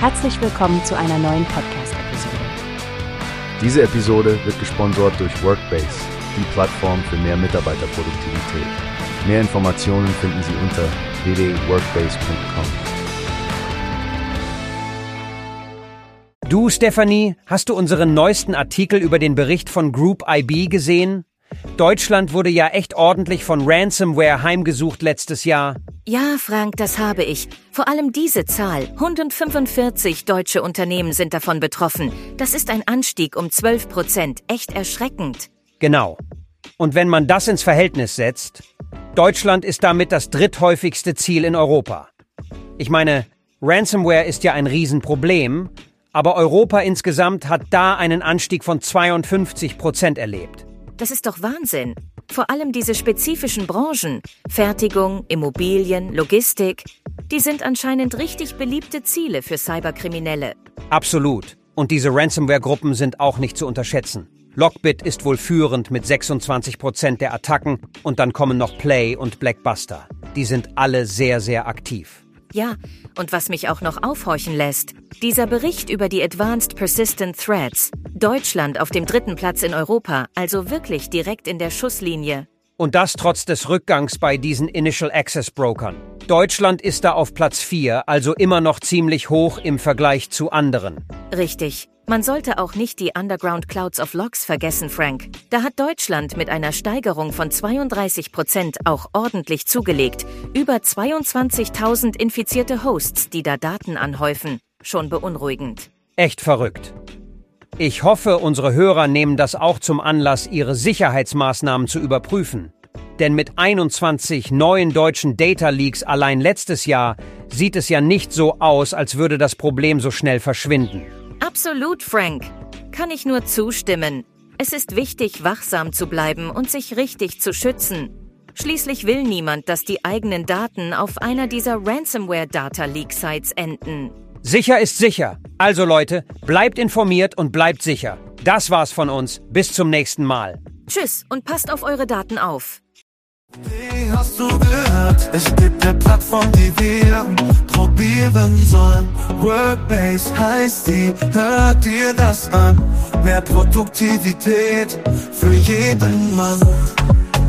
Herzlich willkommen zu einer neuen Podcast-Episode. Diese Episode wird gesponsert durch Workbase, die Plattform für mehr Mitarbeiterproduktivität. Mehr Informationen finden Sie unter www.workbase.com. Du, Stephanie, hast du unseren neuesten Artikel über den Bericht von Group IB gesehen? Deutschland wurde ja echt ordentlich von Ransomware heimgesucht letztes Jahr. Ja, Frank, das habe ich. Vor allem diese Zahl. 145 deutsche Unternehmen sind davon betroffen. Das ist ein Anstieg um 12 Prozent. Echt erschreckend. Genau. Und wenn man das ins Verhältnis setzt, Deutschland ist damit das dritthäufigste Ziel in Europa. Ich meine, Ransomware ist ja ein Riesenproblem, aber Europa insgesamt hat da einen Anstieg von 52 Prozent erlebt. Das ist doch Wahnsinn. Vor allem diese spezifischen Branchen, Fertigung, Immobilien, Logistik, die sind anscheinend richtig beliebte Ziele für Cyberkriminelle. Absolut. Und diese Ransomware-Gruppen sind auch nicht zu unterschätzen. Lockbit ist wohl führend mit 26 Prozent der Attacken und dann kommen noch Play und Blackbuster. Die sind alle sehr, sehr aktiv. Ja, und was mich auch noch aufhorchen lässt, dieser Bericht über die Advanced Persistent Threats. Deutschland auf dem dritten Platz in Europa, also wirklich direkt in der Schusslinie. Und das trotz des Rückgangs bei diesen Initial Access Brokern. Deutschland ist da auf Platz 4, also immer noch ziemlich hoch im Vergleich zu anderen. Richtig. Man sollte auch nicht die Underground Clouds of Logs vergessen, Frank. Da hat Deutschland mit einer Steigerung von 32 Prozent auch ordentlich zugelegt. Über 22.000 infizierte Hosts, die da Daten anhäufen. Schon beunruhigend. Echt verrückt. Ich hoffe, unsere Hörer nehmen das auch zum Anlass, ihre Sicherheitsmaßnahmen zu überprüfen. Denn mit 21 neuen deutschen Data Leaks allein letztes Jahr sieht es ja nicht so aus, als würde das Problem so schnell verschwinden. Absolut, Frank. Kann ich nur zustimmen. Es ist wichtig, wachsam zu bleiben und sich richtig zu schützen. Schließlich will niemand, dass die eigenen Daten auf einer dieser Ransomware-Data-Leak-Sites enden. Sicher ist sicher. Also Leute, bleibt informiert und bleibt sicher. Das war's von uns. Bis zum nächsten Mal. Tschüss und passt auf eure Daten auf. Wie hast du gehört? Es gibt eine Plattform, die wir probieren sollen. Workbase heißt die, hört dir das an. Mehr Produktivität für jeden Mann.